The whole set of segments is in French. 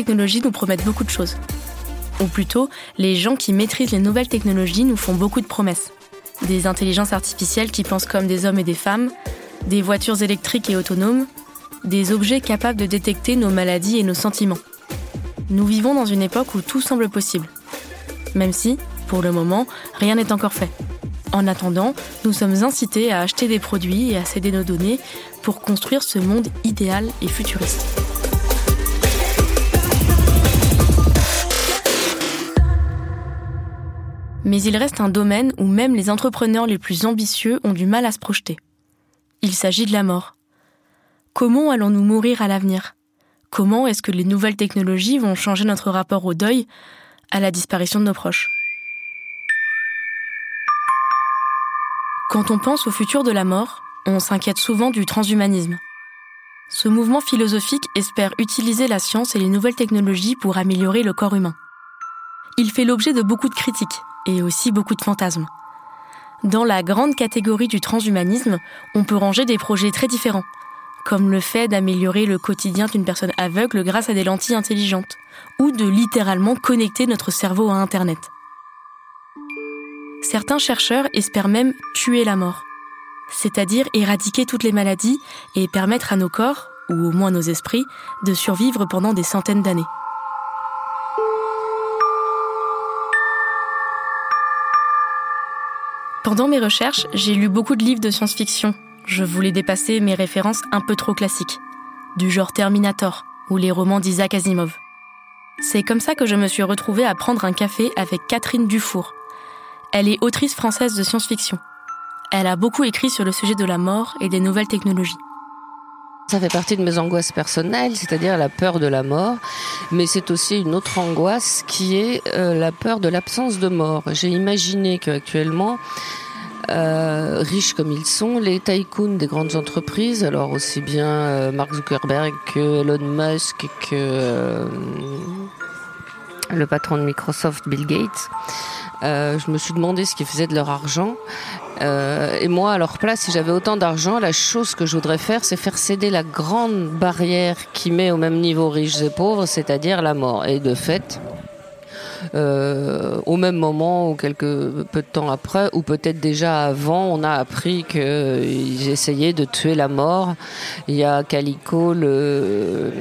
technologies nous promettent beaucoup de choses. Ou plutôt, les gens qui maîtrisent les nouvelles technologies nous font beaucoup de promesses. Des intelligences artificielles qui pensent comme des hommes et des femmes, des voitures électriques et autonomes, des objets capables de détecter nos maladies et nos sentiments. Nous vivons dans une époque où tout semble possible. Même si, pour le moment, rien n'est encore fait. En attendant, nous sommes incités à acheter des produits et à céder nos données pour construire ce monde idéal et futuriste. Mais il reste un domaine où même les entrepreneurs les plus ambitieux ont du mal à se projeter. Il s'agit de la mort. Comment allons-nous mourir à l'avenir? Comment est-ce que les nouvelles technologies vont changer notre rapport au deuil, à la disparition de nos proches? Quand on pense au futur de la mort, on s'inquiète souvent du transhumanisme. Ce mouvement philosophique espère utiliser la science et les nouvelles technologies pour améliorer le corps humain. Il fait l'objet de beaucoup de critiques et aussi beaucoup de fantasmes. Dans la grande catégorie du transhumanisme, on peut ranger des projets très différents, comme le fait d'améliorer le quotidien d'une personne aveugle grâce à des lentilles intelligentes, ou de littéralement connecter notre cerveau à Internet. Certains chercheurs espèrent même tuer la mort, c'est-à-dire éradiquer toutes les maladies et permettre à nos corps, ou au moins nos esprits, de survivre pendant des centaines d'années. Pendant mes recherches, j'ai lu beaucoup de livres de science-fiction. Je voulais dépasser mes références un peu trop classiques, du genre Terminator ou les romans d'Isaac Asimov. C'est comme ça que je me suis retrouvée à prendre un café avec Catherine Dufour. Elle est autrice française de science-fiction. Elle a beaucoup écrit sur le sujet de la mort et des nouvelles technologies. Ça fait partie de mes angoisses personnelles, c'est-à-dire la peur de la mort, mais c'est aussi une autre angoisse qui est euh, la peur de l'absence de mort. J'ai imaginé qu'actuellement, euh, riches comme ils sont, les tycoons des grandes entreprises, alors aussi bien euh, Mark Zuckerberg que Elon Musk que le patron de Microsoft, Bill Gates, je me suis demandé ce qu'ils faisaient de leur argent. Euh, et moi, à leur place, si j'avais autant d'argent, la chose que je voudrais faire, c'est faire céder la grande barrière qui met au même niveau riches et pauvres, c'est-à-dire la mort. Et de fait, euh, au même moment ou quelques peu de temps après, ou peut-être déjà avant, on a appris qu'ils essayaient de tuer la mort. Il y a Calico, le,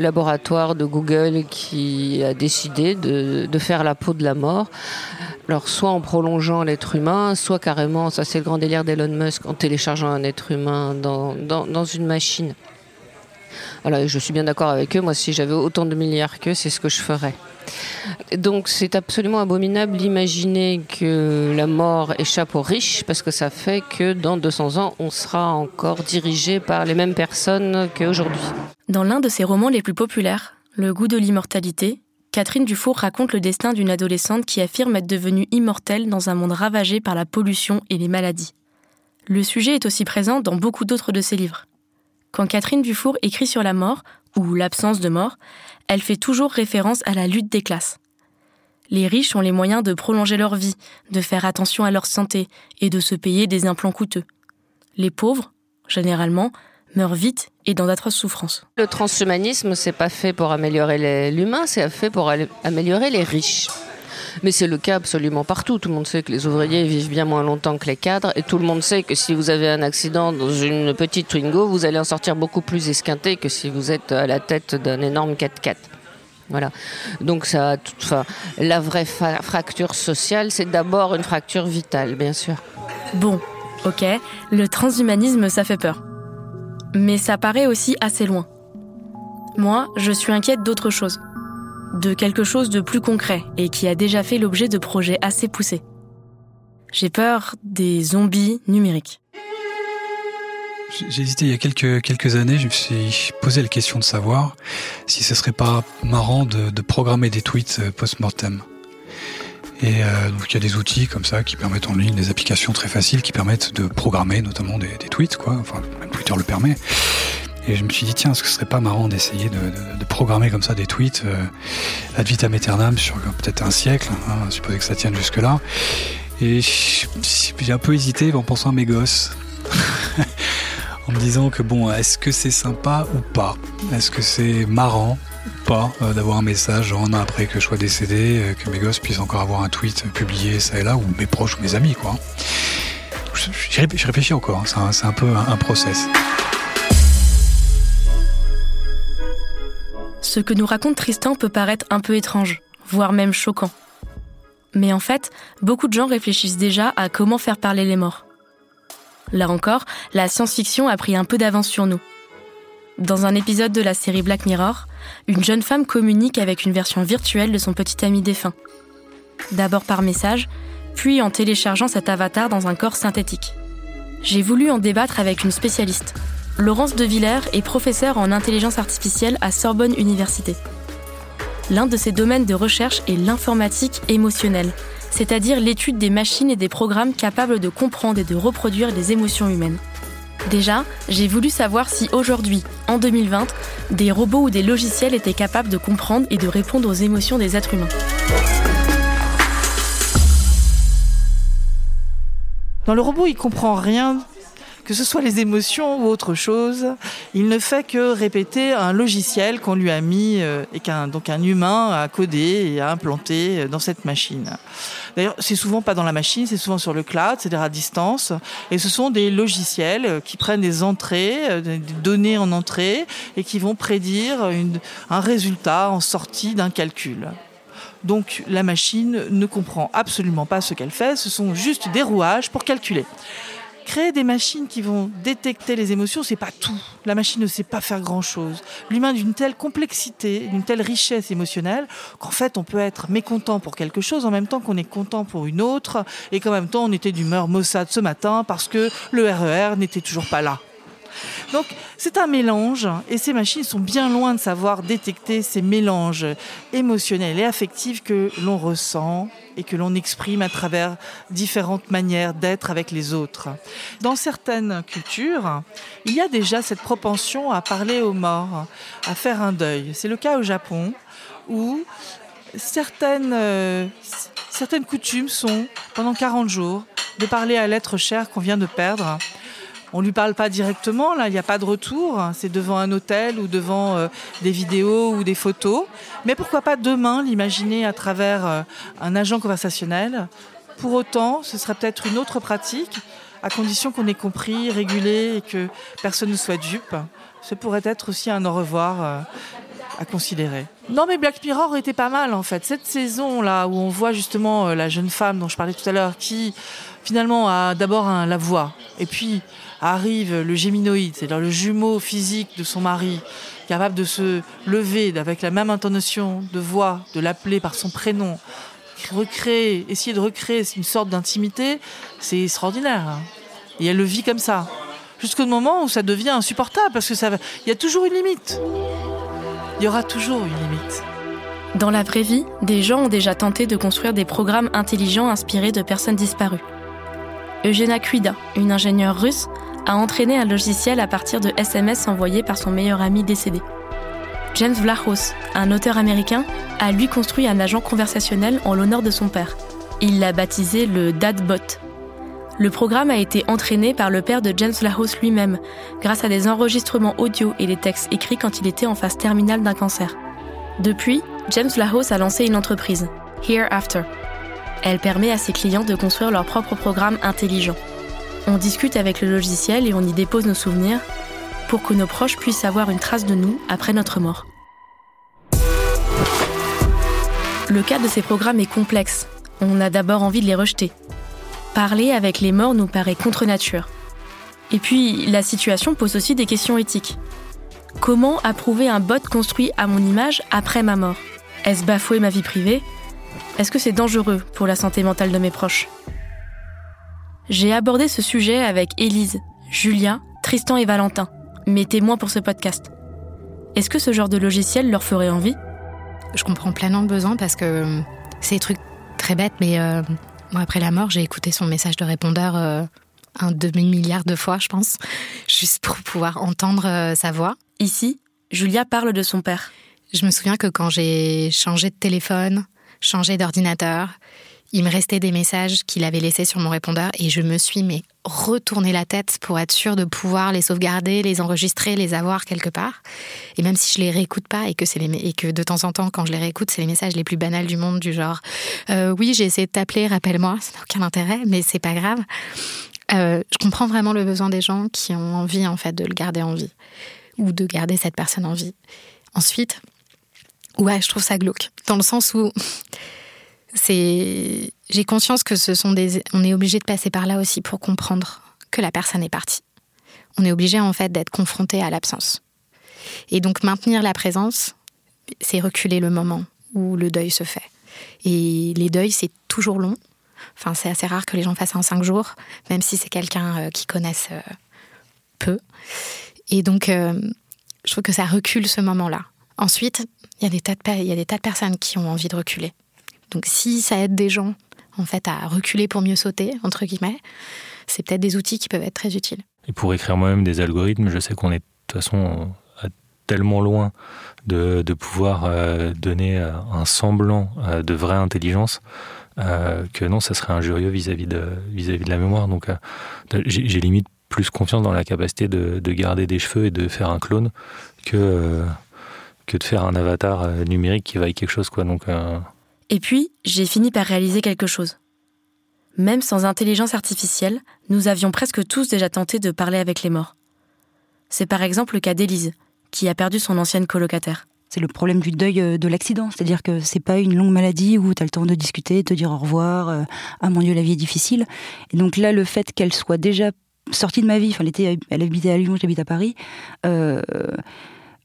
laboratoire de Google, qui a décidé de faire la peau de la mort. Alors soit en prolongeant l'être humain, soit carrément, ça c'est le grand délire d'Elon Musk, en téléchargeant un être humain dans, une machine. Voilà, je suis bien d'accord avec eux. Moi, si j'avais autant de milliards qu'eux, c'est ce que je ferais. Donc c'est absolument abominable d'imaginer que la mort échappe aux riches parce que ça fait que dans 200 ans, on sera encore dirigé par les mêmes personnes qu'aujourd'hui. Dans l'un de ses romans les plus populaires, Le goût de l'immortalité, Catherine Dufour raconte le destin d'une adolescente qui affirme être devenue immortelle dans un monde ravagé par la pollution et les maladies. Le sujet est aussi présent dans beaucoup d'autres de ses livres. Quand Catherine Dufour écrit sur la mort, ou l'absence de mort, elle fait toujours référence à la lutte des classes. Les riches ont les moyens de prolonger leur vie, de faire attention à leur santé et de se payer des implants coûteux. Les pauvres, généralement, meurent vite et dans d'atroces souffrances. Le transhumanisme, c'est pas fait pour améliorer l'humain, c'est fait pour améliorer les riches. Mais c'est le cas absolument partout. Tout le monde sait que les ouvriers vivent bien moins longtemps que les cadres, et tout le monde sait que si vous avez un accident dans une petite Twingo, vous allez en sortir beaucoup plus esquinté que si vous êtes à la tête d'un énorme 4x4. Voilà. Donc ça, enfin, la vraie fracture sociale, c'est d'abord une fracture vitale, bien sûr. Bon, ok, le transhumanisme, ça fait peur. Mais ça paraît aussi assez loin. Moi, je suis inquiète d'autre chose. De quelque chose de plus concret et qui a déjà fait l'objet de projets assez poussés. J'ai peur des zombies numériques. J'ai hésité il y a quelques, années, je me suis posé la question de savoir si ce serait pas marrant de, de programmer des tweets euh, post-mortem. Et euh, donc il y a des outils comme ça qui permettent en ligne, des applications très faciles qui permettent de programmer notamment des, tweets, quoi. Enfin, même Twitter le permet. Et je me suis dit, tiens, que ce serait pas marrant d'essayer de, de, de, programmer comme ça des tweets euh, ad vitam aeternam sur peut-être un siècle, hein, supposer que ça tienne jusque-là. Et j'ai un peu hésité en pensant à mes gosses. en me disant que bon, est-ce que c'est sympa ou pas? Est-ce que c'est marrant ou pas euh, d'avoir un message un an après que je sois décédé, euh, que mes gosses puissent encore avoir un tweet publié ça et là, ou mes proches ou mes amis, quoi. Je, réfléchis encore, hein. c'est un, peu un process. Ce que nous raconte Tristan peut paraître un peu étrange, voire même choquant. Mais en fait, beaucoup de gens réfléchissent déjà à comment faire parler les morts. Là encore, la science-fiction a pris un peu d'avance sur nous. Dans un épisode de la série Black Mirror, une jeune femme communique avec une version virtuelle de son petit ami défunt. D'abord par message, puis en téléchargeant cet avatar dans un corps synthétique. J'ai voulu en débattre avec une spécialiste. Laurence De Villers est professeure en intelligence artificielle à Sorbonne Université. L'un de ses domaines de recherche est l'informatique émotionnelle, c'est-à-dire l'étude des machines et des programmes capables de comprendre et de reproduire les émotions humaines. Déjà, j'ai voulu savoir si aujourd'hui, en 2020, des robots ou des logiciels étaient capables de comprendre et de répondre aux émotions des êtres humains. Dans le robot, il comprend rien que ce soit les émotions ou autre chose, il ne fait que répéter un logiciel qu'on lui a mis euh, et qu'un donc un humain a codé et a implanté euh, dans cette machine. D'ailleurs, c'est souvent pas dans la machine, c'est souvent sur le cloud, c'est-à-dire à distance, et ce sont des logiciels euh, qui prennent des entrées, des données en entrée et qui vont prédire un résultat en sortie d'un calcul. Donc la machine ne comprend absolument pas ce qu'elle fait, ce sont juste des rouages pour calculer créer des machines qui vont détecter les émotions, c'est pas tout. La machine ne sait pas faire grand chose. L'humain d'une telle complexité, d'une telle richesse émotionnelle, qu'en fait, on peut être mécontent pour quelque chose en même temps qu'on est content pour une autre, et qu'en même temps, on était d'humeur maussade ce matin parce que le RER e n'était toujours pas là. Donc c'est un mélange et ces machines sont bien loin de savoir détecter ces mélanges émotionnels et affectifs que l'on ressent et que l'on exprime à travers différentes manières d'être avec les autres. Dans certaines cultures, il y a déjà cette propension à parler aux morts, à faire un deuil. C'est le cas au Japon où certaines, euh, coutumes sont, pendant 40 jours, de parler à l'être cher qu'on vient de perdre on lui parle pas directement, là, il n'y a pas de retour. C'est devant un hôtel ou devant euh, des vidéos ou des photos. Mais pourquoi pas demain l'imaginer à travers euh, un agent conversationnel? Pour autant, ce serait peut-être une autre pratique, à condition qu'on ait compris, régulé et que personne ne soit dupe. Ce pourrait être aussi un au revoir euh, à considérer. Non mais Black Mirror était pas mal en fait. Cette saison là où on voit justement la jeune femme dont je parlais tout à l'heure qui finalement a d'abord la voix et puis arrive le géminoïde, c'est-à-dire le jumeau physique de son mari, capable de se lever avec la même intonation de voix, de l'appeler par son prénom, recréer, essayer de recréer une sorte d'intimité, c'est extraordinaire. Hein. Et elle le vit comme ça. Jusqu'au moment où ça devient insupportable, parce que ça, il y a toujours une limite. Il y aura toujours une limite. Dans la vraie vie, des gens ont déjà tenté de construire des programmes intelligents inspirés de personnes disparues. Eugenia Kuida, une ingénieure russe, a entraîné un logiciel à partir de SMS envoyés par son meilleur ami décédé. James Vlahos, un auteur américain, a lui construit un agent conversationnel en l'honneur de son père. Il l'a baptisé le Dadbot. Le programme a été entraîné par le père de James Vlahos lui-même, grâce à des enregistrements audio et des textes écrits quand il était en phase terminale d'un cancer. Depuis, James Vlahos a lancé une entreprise, Hereafter. Elle permet à ses clients de construire leur propre programme intelligent. On discute avec le logiciel et on y dépose nos souvenirs pour que nos proches puissent avoir une trace de nous après notre mort. Le cas de ces programmes est complexe. On a d'abord envie de les rejeter. Parler avec les morts nous paraît contre nature. Et puis, la situation pose aussi des questions éthiques. Comment approuver un bot construit à mon image après ma mort? Est-ce bafouer ma vie privée? Est-ce que c'est dangereux pour la santé mentale de mes proches? J'ai abordé ce sujet avec Élise, Julia, Tristan et Valentin, mes témoins pour ce podcast. Est-ce que ce genre de logiciel leur ferait envie? Je comprends pleinement le besoin parce que c'est des trucs très bêtes, mais euh, moi, après la mort, j'ai écouté son message de répondeur euh, un demi-milliard de fois, je pense, juste pour pouvoir entendre euh, sa voix. Ici, Julia parle de son père. Je me souviens que quand j'ai changé de téléphone, changé d'ordinateur, il me restait des messages qu'il avait laissés sur mon répondeur et je me suis mais retourné la tête pour être sûre de pouvoir les sauvegarder, les enregistrer, les avoir quelque part. Et même si je les réécoute pas et que les et que de temps en temps quand je les réécoute, c'est les messages les plus banals du monde du genre euh, oui j'ai essayé de t'appeler, rappelle-moi, ça n'a aucun intérêt, mais c'est pas grave. Euh, je comprends vraiment le besoin des gens qui ont envie en fait de le garder en vie ou de garder cette personne en vie. Ensuite, ouais, je trouve ça glauque dans le sens où c'est j'ai conscience que ce sont des on est obligé de passer par là aussi pour comprendre que la personne est partie. On est obligé en fait d'être confronté à l'absence. Et donc maintenir la présence, c'est reculer le moment où le deuil se fait. Et les deuils, c'est toujours long. Enfin, c'est assez rare que les gens fassent en cinq jours, même si c'est quelqu'un euh, qui connaissent euh, peu. Et donc, euh, je trouve que ça recule ce moment-là. Ensuite, il y a des tas de personnes qui ont envie de reculer. Donc, si ça aide des gens, en fait, à reculer pour mieux sauter, entre guillemets, c'est peut-être des outils qui peuvent être très utiles. Et pour écrire moi-même des algorithmes, je sais qu'on est de toute façon tellement loin de, pouvoir donner un semblant de vraie intelligence euh, que non, ça serait injurieux vis-à-vis de, vis-à-vis de la mémoire. Donc, euh, j'ai, limite plus confiance dans la capacité de, de, garder des cheveux et de faire un clone que, euh, que de faire un avatar numérique qui vaille quelque chose. Quoi. Donc, Et puis, j'ai fini par réaliser quelque chose. Même sans intelligence artificielle, nous avions presque tous déjà tenté de parler avec les morts. C'est par exemple le cas d'Élise, qui a perdu son ancienne colocataire. C'est le problème du deuil euh, de l'accident, c'est-à-dire que c'est pas une longue maladie où tu as le temps de discuter, te dire au revoir, euh, ah mon dieu la vie est difficile. Et donc là le fait qu'elle soit déjà sortie de ma vie, enfin elle, était, elle habitait à Lyon, j'habite à Paris, euh,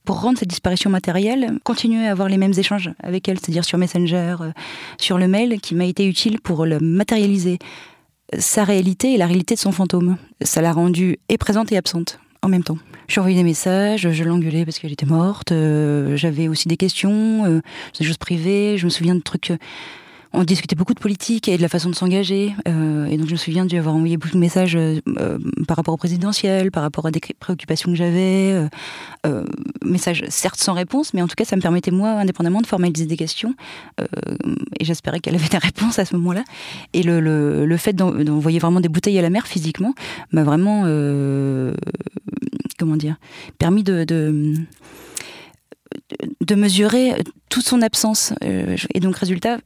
pour rendre cette disparition matérielle, continuer à avoir les mêmes échanges avec elle, c'est-à-dire sur Messenger, sur le mail, qui m'a été utile pour le matérialiser sa réalité et la réalité de son fantôme. Ça l'a rendue et présente et absente en même temps. Je lui envoyé des messages, je l'engueulais parce qu'elle était morte, euh, j'avais aussi des questions, euh, des choses privées, je me souviens de trucs... Euh, on discutait beaucoup de politique et de la façon de s'engager. et donc je me souviens d'y avoir envoyé beaucoup de messages par rapport au présidentiel, par rapport à des préoccupations que j'avais. messages certes sans réponse, mais en tout cas ça me permettait moi, indépendamment, de formaliser des questions. et j'espérais qu'elle avait des réponses à ce moment-là. Et le, le, le fait d'envoyer vraiment des bouteilles à la mer physiquement m'a vraiment comment dire, permis de, de, mesurer toute son absence. Euh, et donc, résultat,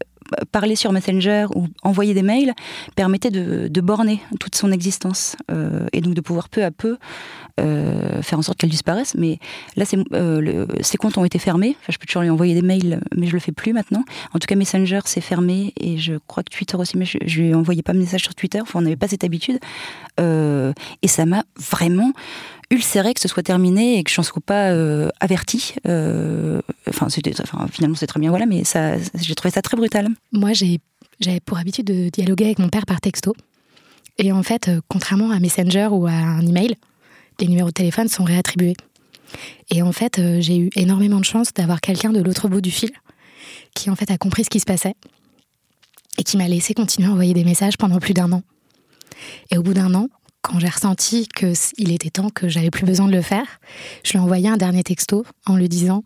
parler sur Messenger ou envoyer des mails permettait de, borner toute son existence euh, et donc de pouvoir peu à peu euh, faire en sorte qu'elle disparaisse. Mais là, euh, ses comptes ont été fermés. Enfin, je peux toujours lui envoyer des mails, mais je le fais plus maintenant. En tout cas, Messenger c'est fermé et je crois que Twitter aussi, mais je, je lui envoyais pas de message sur Twitter. Enfin, on n'avait pas cette habitude et ça m'a vraiment ulcéré que ce soit terminé et que je n'en sois pas euh, avertie. Euh, enfin, finalement, c'est très bien, voilà, mais j'ai trouvé ça très brutal. Moi, j'avais pour habitude de dialoguer avec mon père par texto. Et en fait, euh, contrairement à Messenger ou à un email, les numéros de téléphone sont réattribués. Et en fait, j'ai eu énormément de chance d'avoir quelqu'un de l'autre bout du fil qui en fait a compris ce qui se passait et qui m'a laissé continuer à envoyer des messages pendant plus d'un an. Et au bout d'un an, quand j'ai ressenti qu'il était temps que j'avais plus besoin de le faire, je lui ai envoyé un dernier texto en lui disant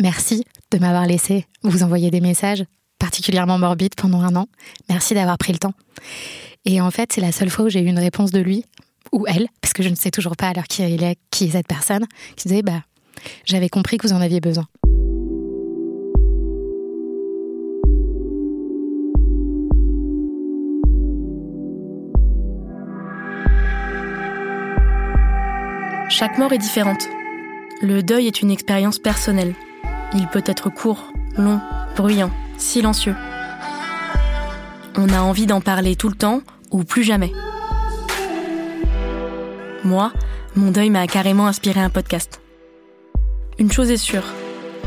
Merci de m'avoir laissé vous envoyer des messages particulièrement morbides pendant un an. Merci d'avoir pris le temps. Et en fait, c'est la seule fois où j'ai eu une réponse de lui ou elle, parce que je ne sais toujours pas alors qui est, qui est cette personne, qui disait bah, J'avais compris que vous en aviez besoin. Chaque mort est différente. Le deuil est une expérience personnelle. Il peut être court, long, bruyant, silencieux. On a envie d'en parler tout le temps ou plus jamais. Moi, mon deuil m'a carrément inspiré un podcast. Une chose est sûre,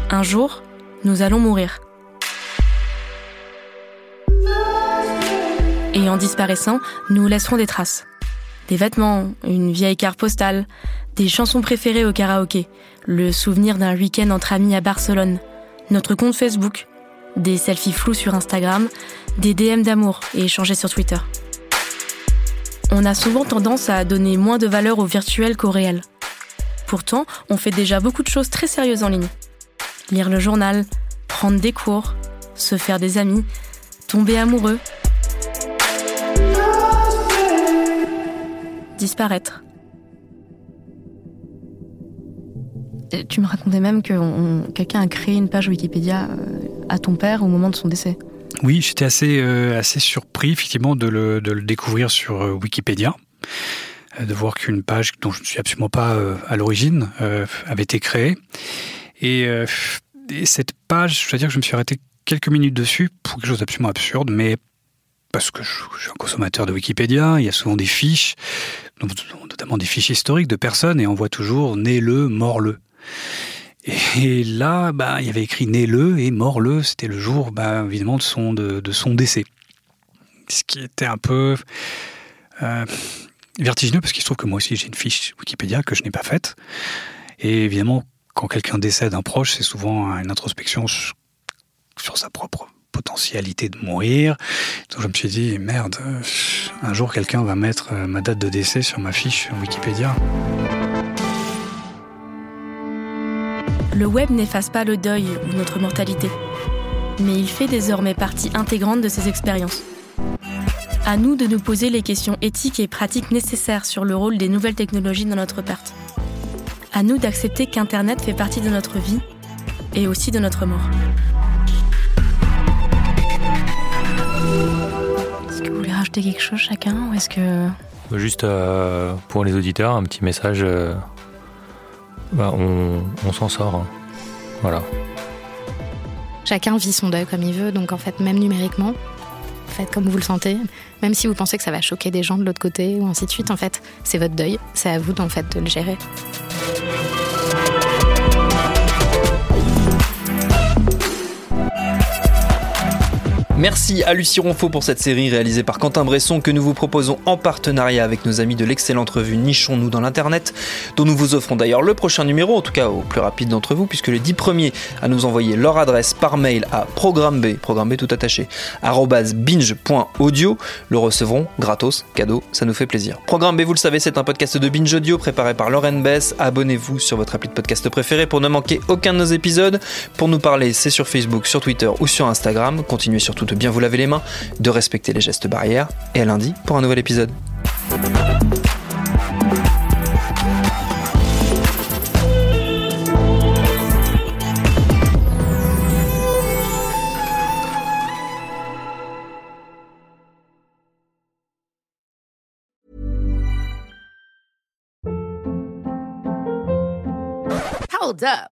un jour, nous allons mourir. Et en disparaissant, nous laisserons des traces. Des vêtements, une vieille carte postale, des chansons préférées au karaoké, le souvenir d'un week-end entre amis à Barcelone, notre compte Facebook, des selfies flous sur Instagram, des DM d'amour et échangés sur Twitter. On a souvent tendance à donner moins de valeur au virtuel qu'au réel. Pourtant, on fait déjà beaucoup de choses très sérieuses en ligne. Lire le journal, prendre des cours, se faire des amis, tomber amoureux, disparaître. Tu me racontais même que quelqu'un a créé une page Wikipédia euh, à ton père au moment de son décès. Oui, j'étais assez, euh, assez surpris effectivement de le, de le découvrir sur euh, Wikipédia, de voir qu'une page dont je ne suis absolument pas à l'origine avait été créée. Et, et, cette page, je dois dire que je me suis arrêté quelques minutes dessus pour quelque chose d'absolument absurde, mais parce que je, suis un consommateur de Wikipédia, il y a souvent des fiches, notamment des fiches historiques de personnes, et on voit toujours né le, mort le. Et là, bah, il y avait écrit né-le et mort-le, c'était le jour, bah, évidemment, de son, de, son décès. Ce qui était un peu euh, vertigineux, parce qu'il se trouve que moi aussi, j'ai une fiche Wikipédia que je n'ai pas faite. Et évidemment, quand quelqu'un décède un proche, c'est souvent une introspection sur sa propre potentialité de mourir. Donc je me suis dit, merde, un jour quelqu'un va mettre euh, ma date de décès sur ma fiche Wikipédia. Le web n'efface pas le deuil ou notre mortalité, mais il fait désormais partie intégrante de ces expériences. À nous de nous poser les questions éthiques et pratiques nécessaires sur le rôle des nouvelles technologies dans notre perte. À nous d'accepter qu'Internet fait partie de notre vie et aussi de notre mort. Rajouter quelque chose chacun ou est-ce que... Juste euh, pour les auditeurs, un petit message euh, bah, on, s'en sort. Hein. Voilà. Chacun vit son deuil comme il veut, donc en fait, même numériquement, faites comme vous le sentez. Même si vous pensez que ça va choquer des gens de l'autre côté ou ainsi de suite, en fait, c'est votre deuil. C'est à vous en fait de le gérer. Merci à Lucie Ronfaux pour cette série réalisée par Quentin Bresson que nous vous proposons en partenariat avec nos amis de l'excellente revue Nichons-nous dans l'Internet, dont nous vous offrons d'ailleurs le prochain numéro, en tout cas au plus rapide d'entre vous, puisque les 10 premiers à nous envoyer leur adresse par mail à programme B, programme B tout attaché, binge.audio, le recevront gratos, cadeau, ça nous fait plaisir. Programme B, vous le savez, c'est un podcast de Binge Audio préparé par Lauren Bess. Abonnez-vous sur votre appli de podcast préféré pour ne manquer aucun de nos épisodes. Pour nous parler, c'est sur Facebook, sur Twitter ou sur Instagram. Continuez surtout de bien vous laver les mains, de respecter les gestes barrières, et à lundi pour un nouvel épisode.